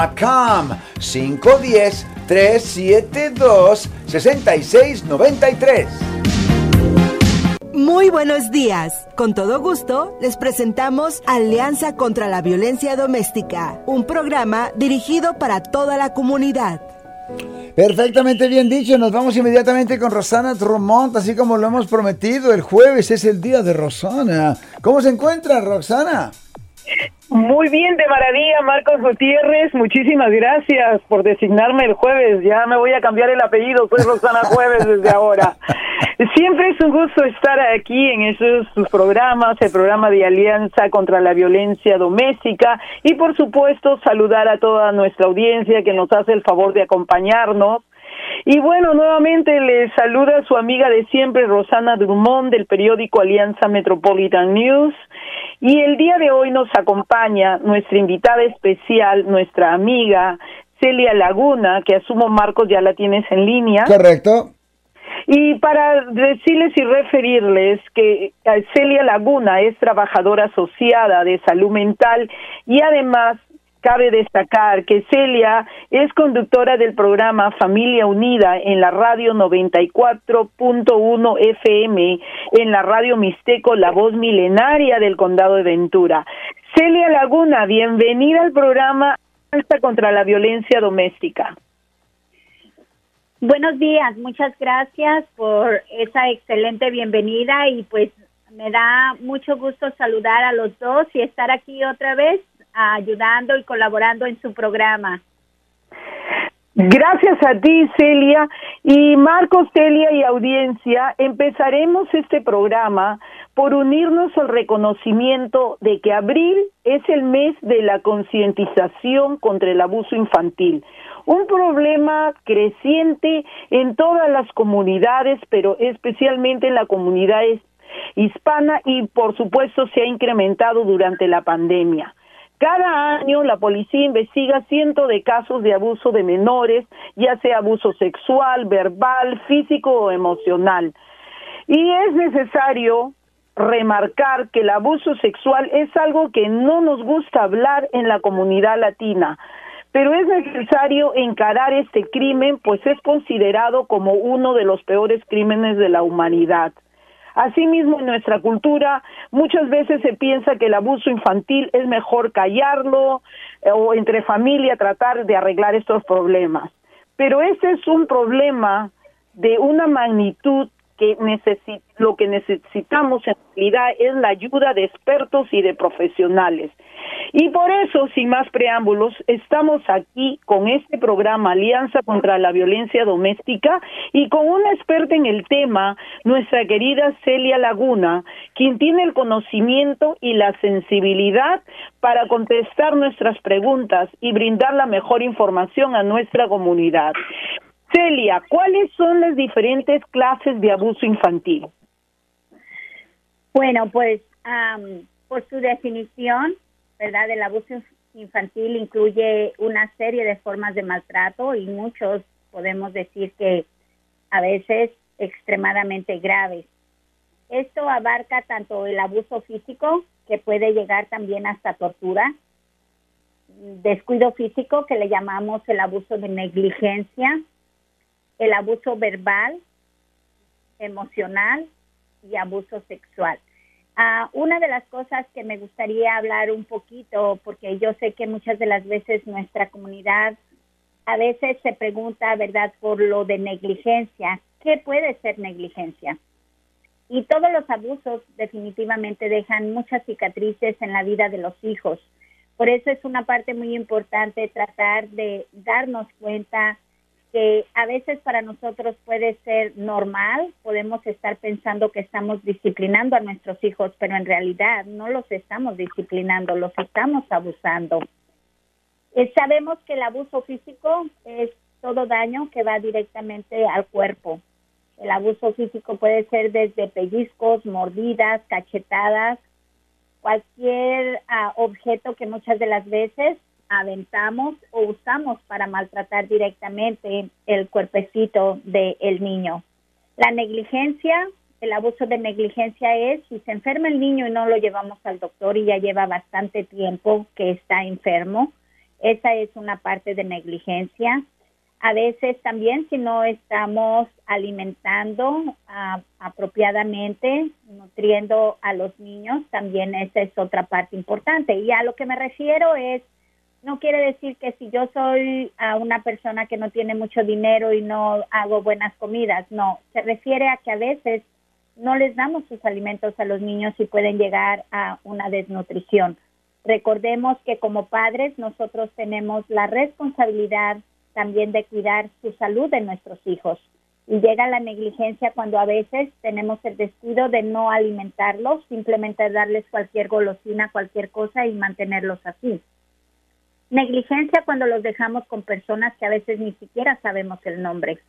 ACAM 510-372-6693. Muy buenos días. Con todo gusto, les presentamos Alianza contra la Violencia Doméstica, un programa dirigido para toda la comunidad. Perfectamente bien dicho, nos vamos inmediatamente con Rosana Tromont, así como lo hemos prometido, el jueves es el día de Rosana. ¿Cómo se encuentra, Roxana? Muy bien, de maravilla, Marcos Gutiérrez. Muchísimas gracias por designarme el jueves. Ya me voy a cambiar el apellido, soy Rosana Jueves desde ahora. Siempre es un gusto estar aquí en esos programas, el programa de Alianza contra la Violencia Doméstica y por supuesto saludar a toda nuestra audiencia que nos hace el favor de acompañarnos. Y bueno, nuevamente les saluda su amiga de siempre, Rosana Drummond, del periódico Alianza Metropolitan News. Y el día de hoy nos acompaña nuestra invitada especial, nuestra amiga Celia Laguna, que asumo Marcos ya la tienes en línea. Correcto. Y para decirles y referirles que eh, Celia Laguna es trabajadora asociada de salud mental y además Cabe destacar que Celia es conductora del programa Familia Unida en la radio 94.1 FM, en la radio Mixteco, la voz milenaria del condado de Ventura. Celia Laguna, bienvenida al programa Alta contra la Violencia Doméstica. Buenos días, muchas gracias por esa excelente bienvenida y pues me da mucho gusto saludar a los dos y estar aquí otra vez ayudando y colaborando en su programa. Gracias a ti, Celia. Y Marcos, Celia y audiencia, empezaremos este programa por unirnos al reconocimiento de que abril es el mes de la concientización contra el abuso infantil. Un problema creciente en todas las comunidades, pero especialmente en la comunidad hispana y por supuesto se ha incrementado durante la pandemia. Cada año la policía investiga cientos de casos de abuso de menores, ya sea abuso sexual, verbal, físico o emocional. Y es necesario remarcar que el abuso sexual es algo que no nos gusta hablar en la comunidad latina, pero es necesario encarar este crimen, pues es considerado como uno de los peores crímenes de la humanidad. Asimismo, en nuestra cultura muchas veces se piensa que el abuso infantil es mejor callarlo eh, o entre familia tratar de arreglar estos problemas. Pero ese es un problema de una magnitud lo que necesitamos en realidad es la ayuda de expertos y de profesionales. Y por eso, sin más preámbulos, estamos aquí con este programa Alianza contra la Violencia Doméstica y con una experta en el tema, nuestra querida Celia Laguna, quien tiene el conocimiento y la sensibilidad para contestar nuestras preguntas y brindar la mejor información a nuestra comunidad. Celia, ¿cuáles son las diferentes clases de abuso infantil? Bueno, pues por su definición, ¿verdad? El abuso infantil incluye una serie de formas de maltrato y muchos podemos decir que a veces extremadamente graves. Esto abarca tanto el abuso físico, que puede llegar también hasta tortura, descuido físico, que le llamamos el abuso de negligencia, el abuso verbal, emocional y abuso sexual. Ah, una de las cosas que me gustaría hablar un poquito, porque yo sé que muchas de las veces nuestra comunidad a veces se pregunta, ¿verdad?, por lo de negligencia. ¿Qué puede ser negligencia? Y todos los abusos definitivamente dejan muchas cicatrices en la vida de los hijos. Por eso es una parte muy importante tratar de darnos cuenta que a veces para nosotros puede ser normal, podemos estar pensando que estamos disciplinando a nuestros hijos, pero en realidad no los estamos disciplinando, los estamos abusando. Eh, sabemos que el abuso físico es todo daño que va directamente al cuerpo. El abuso físico puede ser desde pellizcos, mordidas, cachetadas, cualquier ah, objeto que muchas de las veces aventamos o usamos para maltratar directamente el cuerpecito del niño. La negligencia, el abuso de negligencia es si se enferma el niño y no lo llevamos al doctor y ya lleva bastante tiempo que está enfermo, Esa es una parte de negligencia. A veces también si no estamos alimentando ah, apropiadamente, nutriendo a los niños, también esa es otra parte importante. Y a lo que me refiero es, no quiere decir que si yo soy a una persona que no tiene mucho dinero y no hago buenas comidas, no, se refiere a que a veces no les damos sus alimentos a los niños y pueden llegar a una desnutrición. Recordemos que como padres nosotros tenemos la responsabilidad también de cuidar su salud de nuestros hijos. Y llega la negligencia cuando a veces tenemos el descuido de no alimentarlos, simplemente darles cualquier golosina, cualquier cosa y mantenerlos así. Negligencia cuando los dejamos con personas que a veces ni siquiera sabemos el nombre,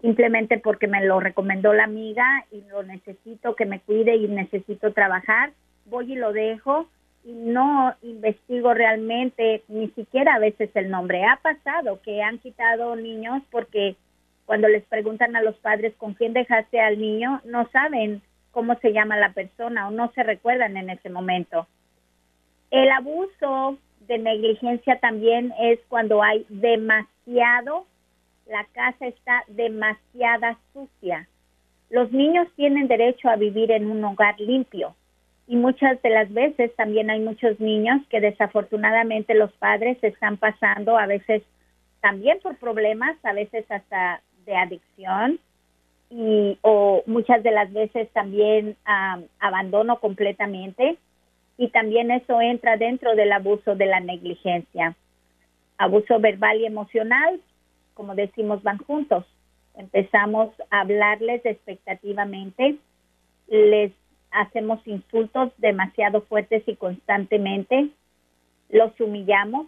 simplemente porque me lo recomendó la amiga y lo necesito que me cuide y necesito trabajar, voy y lo dejo y no investigo realmente ni siquiera a veces el nombre. Ha pasado que han quitado niños porque cuando les preguntan a los padres con quién dejaste al niño, no saben cómo se llama la persona o no se recuerdan en ese momento. El abuso de negligencia también es cuando hay demasiado, la casa está demasiada sucia. Los niños tienen derecho a vivir en un hogar limpio y muchas de las veces también hay muchos niños que desafortunadamente los padres están pasando a veces también por problemas, a veces hasta de adicción y o muchas de las veces también abandono completamente y también eso entra dentro del abuso de la negligencia. Abuso verbal y emocional, como decimos, van juntos. Empezamos a hablarles expectativamente, les hacemos insultos demasiado fuertes y constantemente, los humillamos.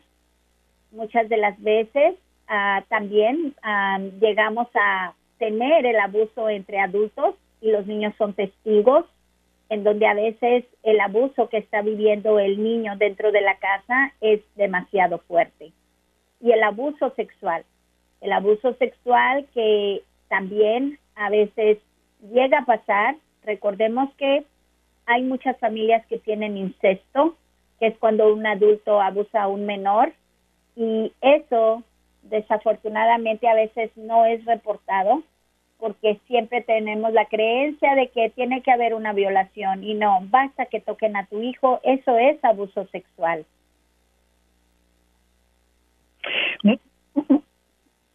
Muchas de las veces ah, también ah, llegamos a tener el abuso entre adultos y los niños son testigos en donde a veces el abuso que está viviendo el niño dentro de la casa es demasiado fuerte. Y el abuso sexual, el abuso sexual que también a veces llega a pasar, recordemos que hay muchas familias que tienen incesto, que es cuando un adulto abusa a un menor, y eso desafortunadamente a veces no es reportado porque siempre tenemos la creencia de que tiene que haber una violación y no, basta que toquen a tu hijo, eso es abuso sexual.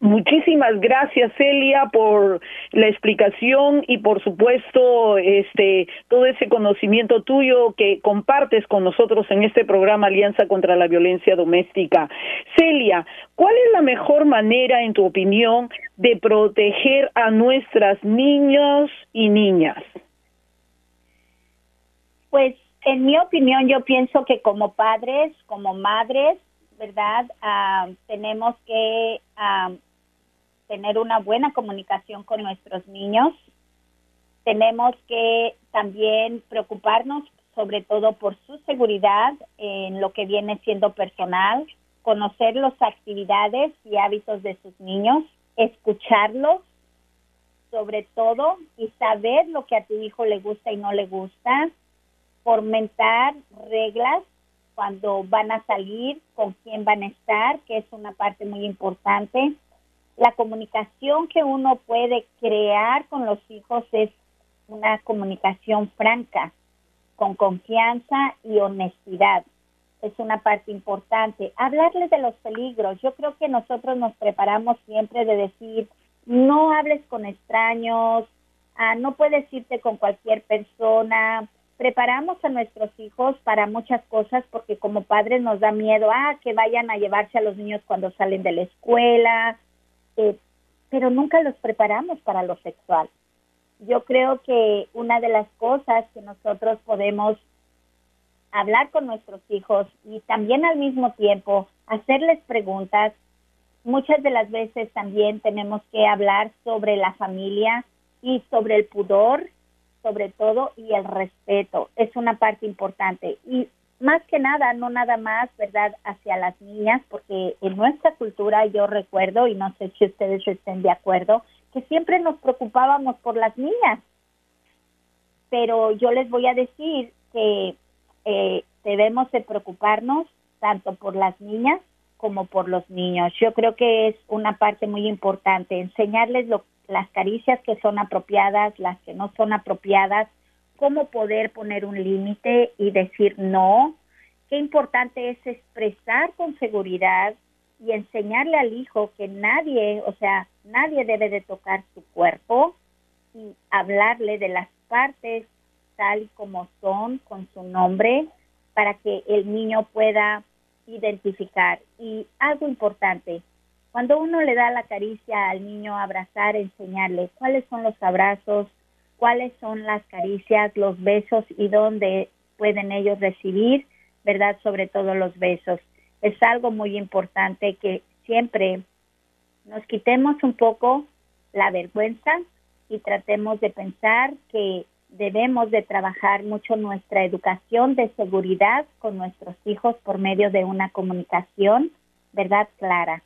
Muchísimas gracias Celia por la explicación y por supuesto este todo ese conocimiento tuyo que compartes con nosotros en este programa Alianza contra la Violencia Doméstica. Celia, ¿cuál es la mejor manera en tu opinión de proteger a nuestras niños y niñas? Pues en mi opinión yo pienso que como padres, como madres, ¿verdad? Ah, tenemos que ah, tener una buena comunicación con nuestros niños. Tenemos que también preocuparnos sobre todo por su seguridad en lo que viene siendo personal, conocer las actividades y hábitos de sus niños, escucharlos sobre todo y saber lo que a tu hijo le gusta y no le gusta, fomentar reglas cuando van a salir, con quién van a estar, que es una parte muy importante, la comunicación que uno puede crear con los hijos es una comunicación franca, con confianza y honestidad. Es una parte importante. Hablarles de los peligros. Yo creo que nosotros nos preparamos siempre de decir, no hables con extraños, ah, no puedes irte con cualquier persona. Preparamos a nuestros hijos para muchas cosas porque como padres nos da miedo, ah, que vayan a llevarse a los niños cuando salen de la escuela, eh, pero nunca los preparamos para lo sexual. Yo creo que una de las cosas que nosotros podemos hablar con nuestros hijos y también al mismo tiempo hacerles preguntas, muchas de las veces también tenemos que hablar sobre la familia y sobre el pudor, sobre todo, y el respeto. Es una parte importante. Y más que nada, no nada más, ¿verdad?, hacia las niñas, porque en nuestra cultura yo recuerdo, y no sé si ustedes estén de acuerdo, que siempre nos preocupábamos por las niñas. Pero yo les voy a decir que eh, debemos de preocuparnos tanto por las niñas como por los niños. Yo creo que es una parte muy importante, enseñarles las caricias que son apropiadas, las que no son apropiadas, cómo poder poner un límite y decir no. Qué importante es expresar con seguridad y enseñarle al hijo que nadie, o sea, nadie debe de tocar su cuerpo y hablarle de las partes tal y como son con su nombre para que el niño pueda identificar. Y algo importante, cuando uno le da la caricia al niño, abrazar, enseñarle cuáles son los abrazos, cuáles son las caricias, los besos y dónde pueden ellos recibir, ¿verdad? Sobre todo los besos. Es algo muy importante que siempre nos quitemos un poco la vergüenza y tratemos de pensar que debemos de trabajar mucho nuestra educación de seguridad con nuestros hijos por medio de una comunicación, ¿verdad? Clara.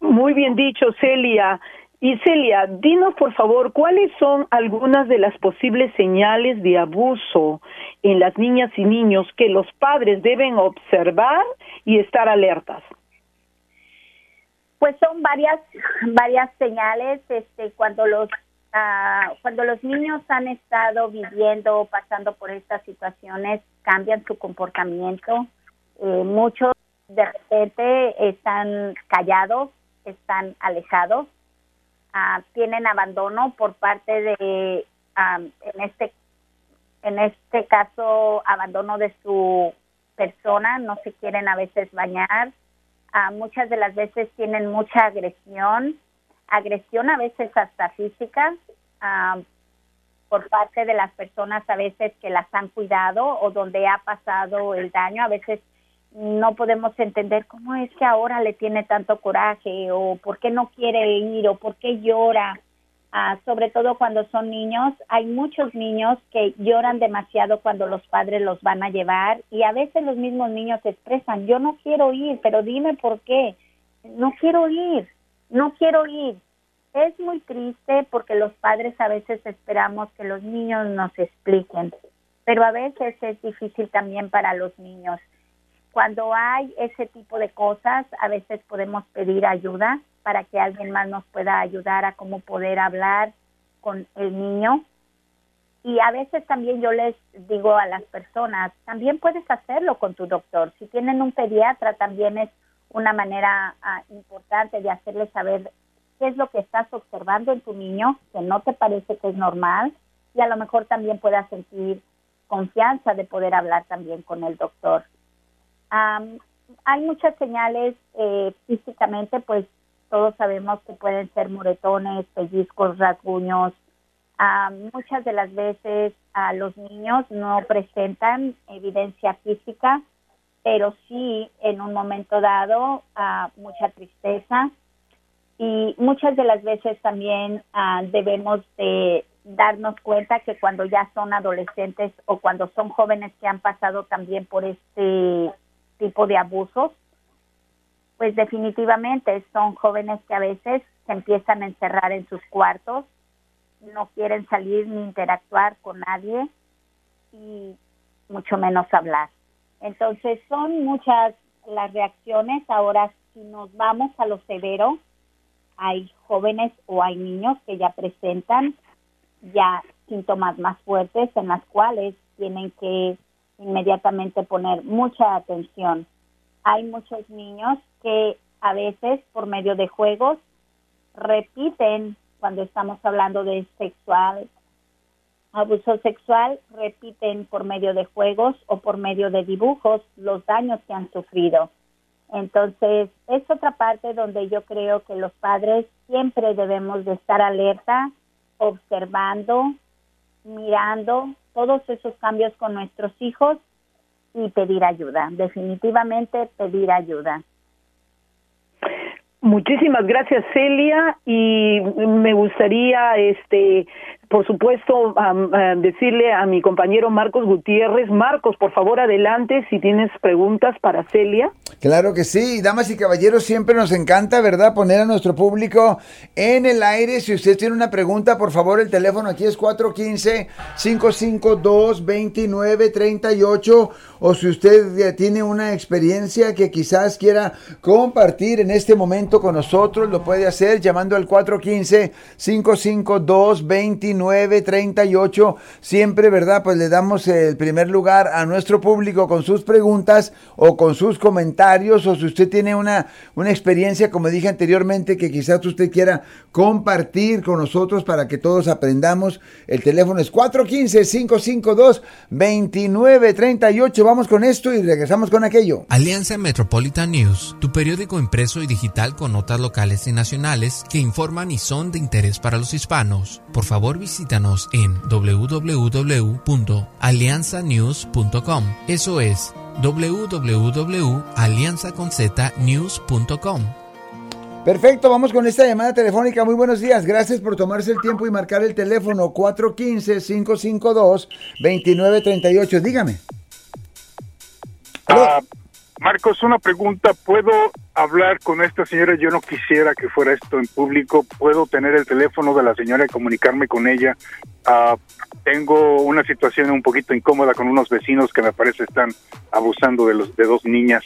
Muy bien dicho, Celia. Y Celia, dinos por favor cuáles son algunas de las posibles señales de abuso en las niñas y niños que los padres deben observar y estar alertas. Pues son varias varias señales este cuando los ah, cuando los niños han estado viviendo o pasando por estas situaciones cambian su comportamiento eh, muchos de repente están callados están alejados Ah, tienen abandono por parte de, en este en este caso, abandono de su persona, no se quieren a veces bañar, ah, muchas de las veces tienen mucha agresión, agresión a veces hasta física, ah, por parte de las personas a veces que las han cuidado o donde ha pasado el daño, a veces no podemos entender cómo es que ahora le tiene tanto coraje o por qué no quiere ir o por qué llora. Ah, sobre todo cuando son niños, hay muchos niños que lloran demasiado cuando los padres los van a llevar y a veces los mismos niños expresan, yo no quiero ir, pero dime por qué, no quiero ir, no quiero ir. Es muy triste porque los padres a veces esperamos que los niños nos expliquen, pero a veces es difícil también para los niños cuando hay ese tipo de cosas, a veces podemos pedir ayuda para que alguien más nos pueda ayudar a cómo poder hablar con el niño. Y a veces también yo les digo a las personas, también puedes hacerlo con tu doctor. Si tienen un pediatra, también es una manera ah, importante de hacerles saber qué es lo que estás observando en tu niño, que no te parece que es normal, y a lo mejor también puedas sentir confianza de poder hablar también con el doctor hay muchas señales eh, físicamente, pues todos sabemos que pueden ser moretones, pellizcos, rasguños. muchas de las veces a los niños no presentan evidencia física, pero sí en un momento dado mucha tristeza y muchas de las veces también ah, debemos de darnos cuenta que cuando ya son adolescentes o cuando son jóvenes que han pasado también por este tipo de abusos, pues definitivamente son jóvenes que a veces se empiezan a encerrar en sus cuartos, no quieren salir ni interactuar con nadie y mucho menos hablar. Entonces son muchas las reacciones. Ahora, si nos vamos a lo severo, hay jóvenes o hay niños que ya presentan ya síntomas más fuertes en las cuales tienen que inmediatamente poner mucha atención. Hay muchos niños que a veces por medio de juegos repiten cuando estamos hablando de sexual, abuso sexual, repiten por medio de juegos o por medio de dibujos los daños que han sufrido. Entonces, es otra parte donde yo creo que los padres siempre debemos de estar alerta, observando, mirando todos esos cambios con nuestros hijos y pedir ayuda, definitivamente pedir ayuda. Muchísimas gracias Celia y me gustaría este por supuesto decirle a mi compañero Marcos Gutiérrez, Marcos, por favor adelante si tienes preguntas para Celia. Claro que sí, damas y caballeros, siempre nos encanta, ¿verdad? Poner a nuestro público en el aire. Si usted tiene una pregunta, por favor, el teléfono aquí es 415-552-2938. O si usted ya tiene una experiencia que quizás quiera compartir en este momento con nosotros, lo puede hacer llamando al 415-552-2938. Siempre, ¿verdad? Pues le damos el primer lugar a nuestro público con sus preguntas o con sus comentarios o si usted tiene una, una experiencia, como dije anteriormente, que quizás usted quiera compartir con nosotros para que todos aprendamos. El teléfono es 415-552-2938. Vamos con esto y regresamos con aquello. Alianza Metropolitan News, tu periódico impreso y digital con notas locales y nacionales que informan y son de interés para los hispanos. Por favor, visítanos en www.alianzanews.com. Eso es www.alianzaconznews.com. Perfecto, vamos con esta llamada telefónica. Muy buenos días. Gracias por tomarse el tiempo y marcar el teléfono 415-552-2938. Dígame. Ah, Marcos, una pregunta. ¿Puedo hablar con esta señora? Yo no quisiera que fuera esto en público. ¿Puedo tener el teléfono de la señora y comunicarme con ella? Ah, tengo una situación un poquito incómoda con unos vecinos que me parece están abusando de los de dos niñas.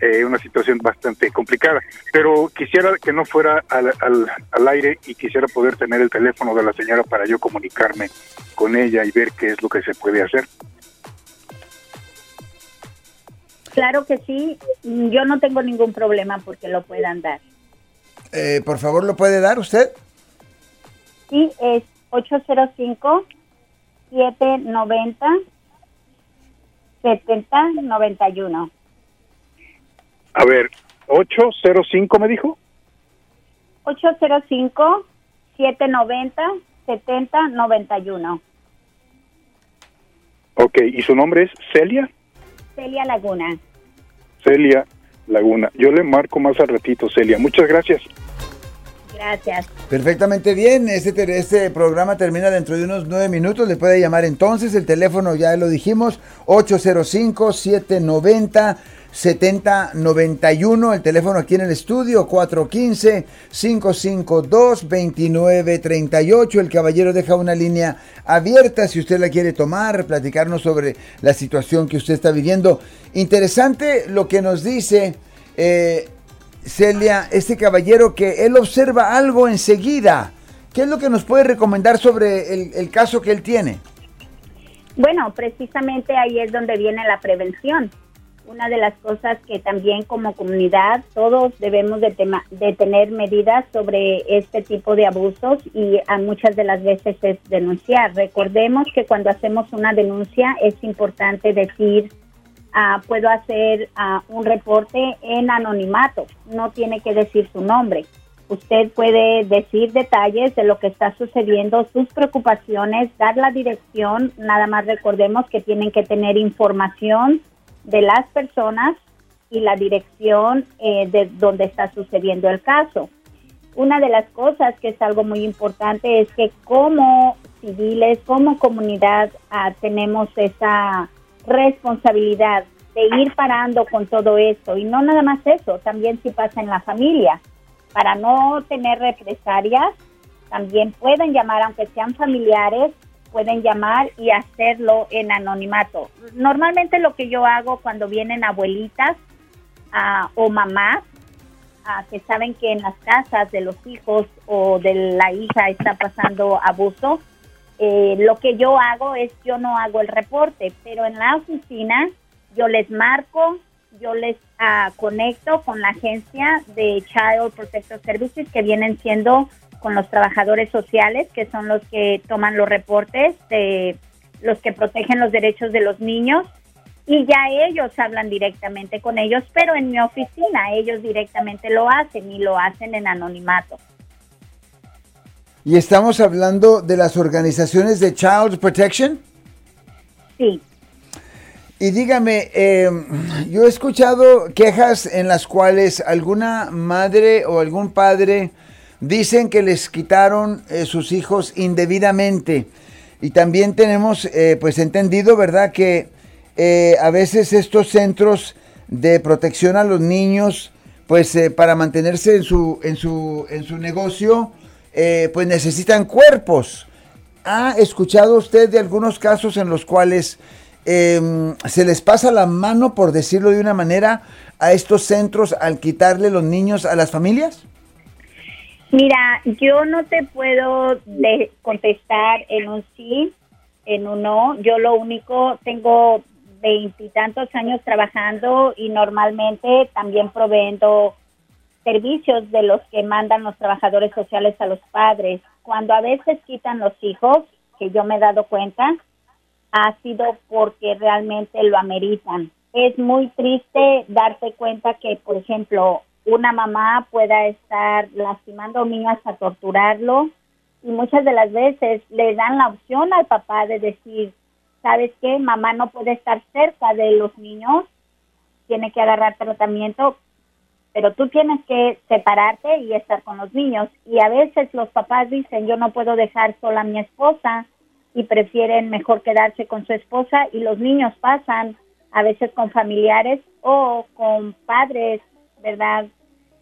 Eh, una situación bastante complicada. Pero quisiera que no fuera al, al, aire y quisiera poder tener el teléfono de la señora para yo comunicarme con ella y ver qué es lo que se puede hacer. Claro que sí. Yo no tengo ningún problema porque lo puedan dar. Eh, por favor lo puede dar usted sí es 805 790 7091. A ver, 805 me dijo. 805 790 7091. Ok, ¿y su nombre es Celia? Celia Laguna. Celia Laguna. Yo le marco más al ratito, Celia. Muchas gracias. Gracias. Perfectamente bien. Este, este programa termina dentro de unos nueve minutos. Le puede llamar entonces. El teléfono ya lo dijimos. 805-790-7091. El teléfono aquí en el estudio. 415-552-2938. El caballero deja una línea abierta si usted la quiere tomar. Platicarnos sobre la situación que usted está viviendo. Interesante lo que nos dice. Eh, Celia, este caballero que él observa algo enseguida. ¿Qué es lo que nos puede recomendar sobre el, caso que él tiene? Bueno, precisamente ahí es donde viene la prevención. Una de las cosas que también como comunidad todos debemos de, de tener medidas sobre este tipo de abusos y a muchas de las veces es denunciar. Recordemos que cuando hacemos una denuncia es importante decir Ah, puedo hacer ah, un reporte en anonimato, no tiene que decir su nombre. Usted puede decir detalles de lo que está sucediendo, sus preocupaciones, dar la dirección, nada más recordemos que tienen que tener información de las personas y la dirección eh, de donde está sucediendo el caso. Una de las cosas que es algo muy importante es que como civiles, como comunidad, ah, tenemos esa responsabilidad de ir parando con todo esto. Y no nada más eso, también si pasa en la familia. Para no tener represalias, también pueden llamar, aunque sean familiares, pueden llamar y hacerlo en anonimato. Normalmente lo que yo hago cuando vienen abuelitas ah, o mamás ah, que saben que en las casas de los hijos o de la hija está pasando abuso, eh, lo que yo hago es, yo no hago el reporte, pero en la oficina yo les marco, yo les uh, conecto con la agencia de Child Protective Services que vienen siendo con los trabajadores sociales, que son los que toman los reportes, de los que protegen los derechos de los niños, y ya ellos hablan directamente con ellos, pero en mi oficina ellos directamente lo hacen y lo hacen en anonimato. ¿Y estamos hablando de las organizaciones de Child Protection? Sí. Y dígame, em, yo he escuchado quejas en las cuales alguna madre o algún padre dicen que les quitaron eh, sus hijos indebidamente. Y también tenemos, eh, pues, entendido, ¿verdad?, que eh, a veces estos centros de protección a los niños, pues para mantenerse en su, en su, en su negocio, eh, pues necesitan cuerpos. ¿Ha escuchado usted de algunos casos en los cuales em, se les pasa la mano, por decirlo de una manera, a estos centros al quitarle los niños a las familias? Mira, yo no te puedo contestar en un sí, en un no. Yo lo único, tengo veintitantos años trabajando y normalmente también proveendo servicios de los que mandan los trabajadores sociales a los padres. Cuando a veces quitan los hijos, que yo me he dado cuenta, ha sido porque realmente lo ameritan. Es muy triste darte cuenta que, por ejemplo, una mamá pueda estar lastimando a un niño hasta torturarlo y muchas de las veces le dan la opción al papá de decir, ¿sabes qué? Mamá no puede estar cerca de los niños, tiene que agarrar tratamiento, pero tú tienes que separarte y estar con los niños. Y a veces los papás dicen, yo no puedo dejar sola a mi esposa y prefieren mejor quedarse con su esposa y los niños pasan a veces con familiares o con padres, ¿verdad?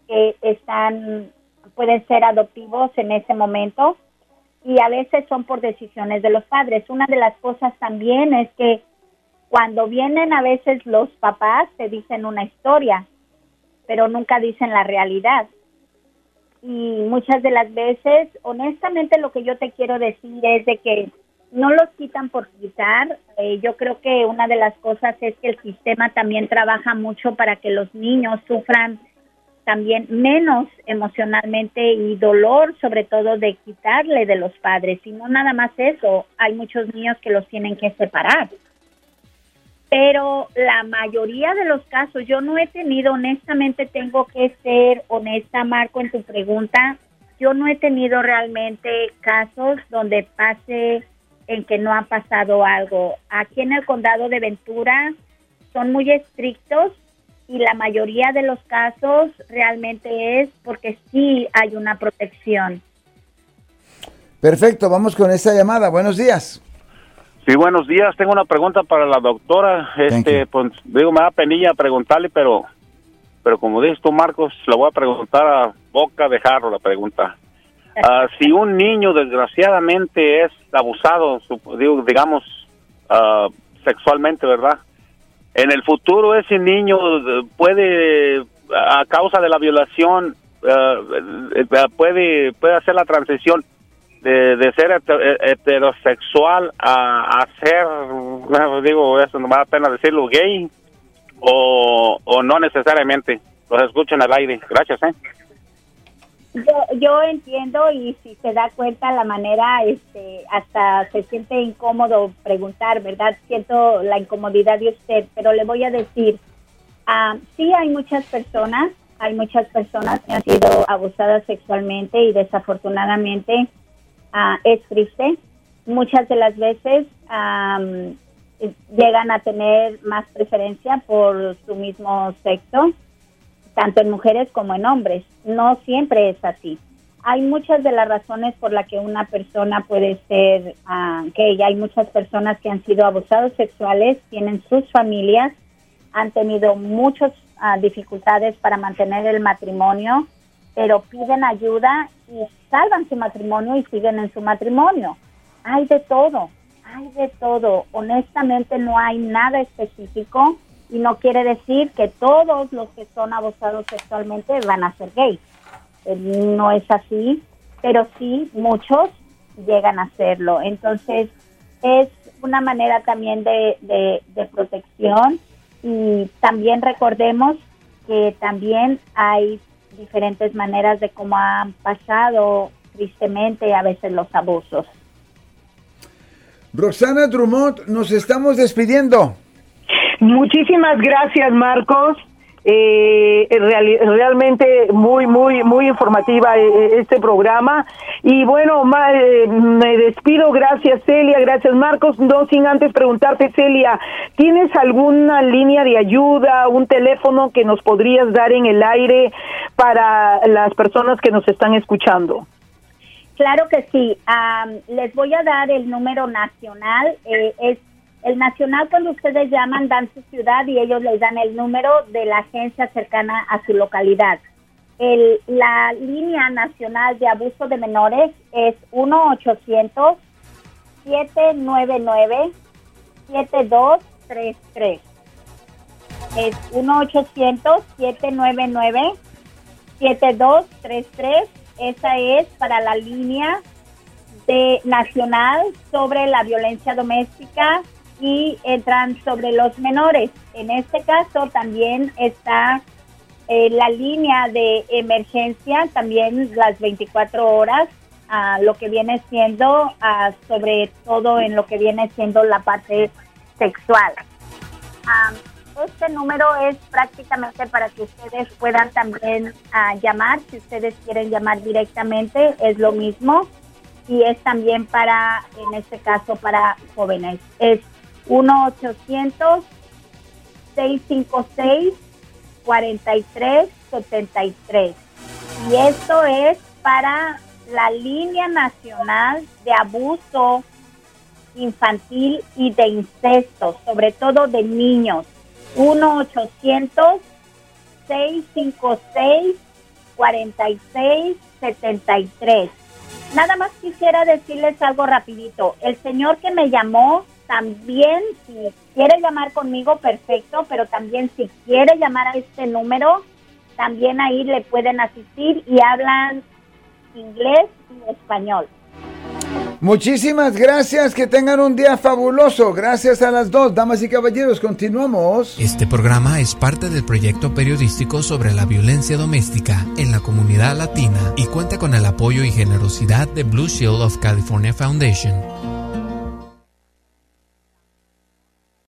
Que están, pueden ser adoptivos en ese momento y a veces son por decisiones de los padres. Una de las cosas también es que cuando vienen a veces los papás te dicen una historia, pero nunca dicen la realidad. Y muchas de las veces, honestamente lo que yo te quiero decir es de que no los quitan por quitar. Eh, yo creo que una de las cosas es que el sistema también trabaja mucho para que los niños sufran también menos emocionalmente y dolor, sobre todo de quitarle de los padres. Y no nada más eso, hay muchos niños que los tienen que separar. Pero la mayoría de los casos, yo no he tenido, honestamente tengo que ser honesta, Marco, en tu pregunta, yo no he tenido realmente casos donde pase en que no ha pasado algo. Aquí en el condado de Ventura son muy estrictos y la mayoría de los casos realmente es porque sí hay una protección. Perfecto, vamos con esta llamada. Buenos días. Sí, buenos días. Tengo una pregunta para la doctora. Este, pues, digo, me da penilla preguntarle, pero, pero como dices tú, Marcos, la voy a preguntar a boca de jarro la pregunta. Ah, si un niño desgraciadamente es abusado, digo, digamos, uh, sexualmente, ¿verdad? en el futuro ese niño eh, puede, a causa de la violación, eh, puede, puede hacer la transición de, ser heterosexual a, a ser, digo, eso no me da pena decirlo, gay, o, o no necesariamente. Los escucho en el aire. Gracias, ¿eh? Yo, yo entiendo y si se da cuenta la manera, este, hasta se siente incómodo preguntar, ¿verdad? Siento la incomodidad de usted, pero le voy a decir, uh, sí hay muchas personas, hay muchas personas que han sido abusadas sexualmente y desafortunadamente uh, es triste. Muchas de las veces llegan a tener más preferencia por su mismo sexo tanto en mujeres como en hombres. No siempre es así. Hay muchas de las razones por las que una persona puede ser uh, gay. Hay muchas personas que han sido abusados sexuales, tienen sus familias, han tenido muchas ah, dificultades para mantener el matrimonio, pero piden ayuda y salvan su matrimonio y siguen en su matrimonio. Hay de todo, hay de todo. Honestamente no hay nada específico y no quiere decir que todos los que son abusados sexualmente van a ser gays. Eh, no es así, pero sí muchos llegan a serlo. Entonces es una manera también de, de, protección y también recordemos que también hay diferentes maneras de cómo han pasado tristemente a veces los abusos. Roxana Drummond, nos estamos despidiendo. Muchísimas gracias, Marcos. Eh, realmente muy, muy, muy informativa eh, eh, este programa. Y bueno, me despido. Gracias, Celia. Gracias, Marcos. No sin antes preguntarte, Celia, ¿tienes alguna línea de ayuda, un teléfono que nos podrías dar en el aire para las personas que nos están escuchando? Claro que sí. les voy a dar el número nacional. es el nacional cuando ustedes llaman dan su ciudad y ellos les dan el número de la agencia cercana a su localidad. El, la línea nacional de abuso de menores es 1-800-799-7233. Es 1-800-799-7233. Esa es para la línea de nacional sobre la violencia doméstica y entran sobre los menores. En este caso también está eh, la línea de emergencia, también las 24 horas, a lo que viene siendo, sobre todo en lo que viene siendo la parte sexual. este número es prácticamente para que ustedes puedan también llamar, si ustedes quieren llamar directamente, es lo mismo y es también para, en este caso, para jóvenes. Es 1-800-656-4373. Y esto es para la línea nacional de abuso infantil y de incesto, sobre todo de niños. 1-800-656-4673. Nada más quisiera decirles algo rapidito. El señor que me llamó también, si quiere llamar conmigo, perfecto, pero también si quiere llamar a este número, también ahí le pueden asistir y hablan inglés y español. Muchísimas gracias, que tengan un día fabuloso. Gracias a las dos, damas y caballeros, continuamos. Este programa es parte del proyecto periodístico sobre la violencia doméstica en la comunidad latina y cuenta con el apoyo y generosidad de Blue Shield of California Foundation.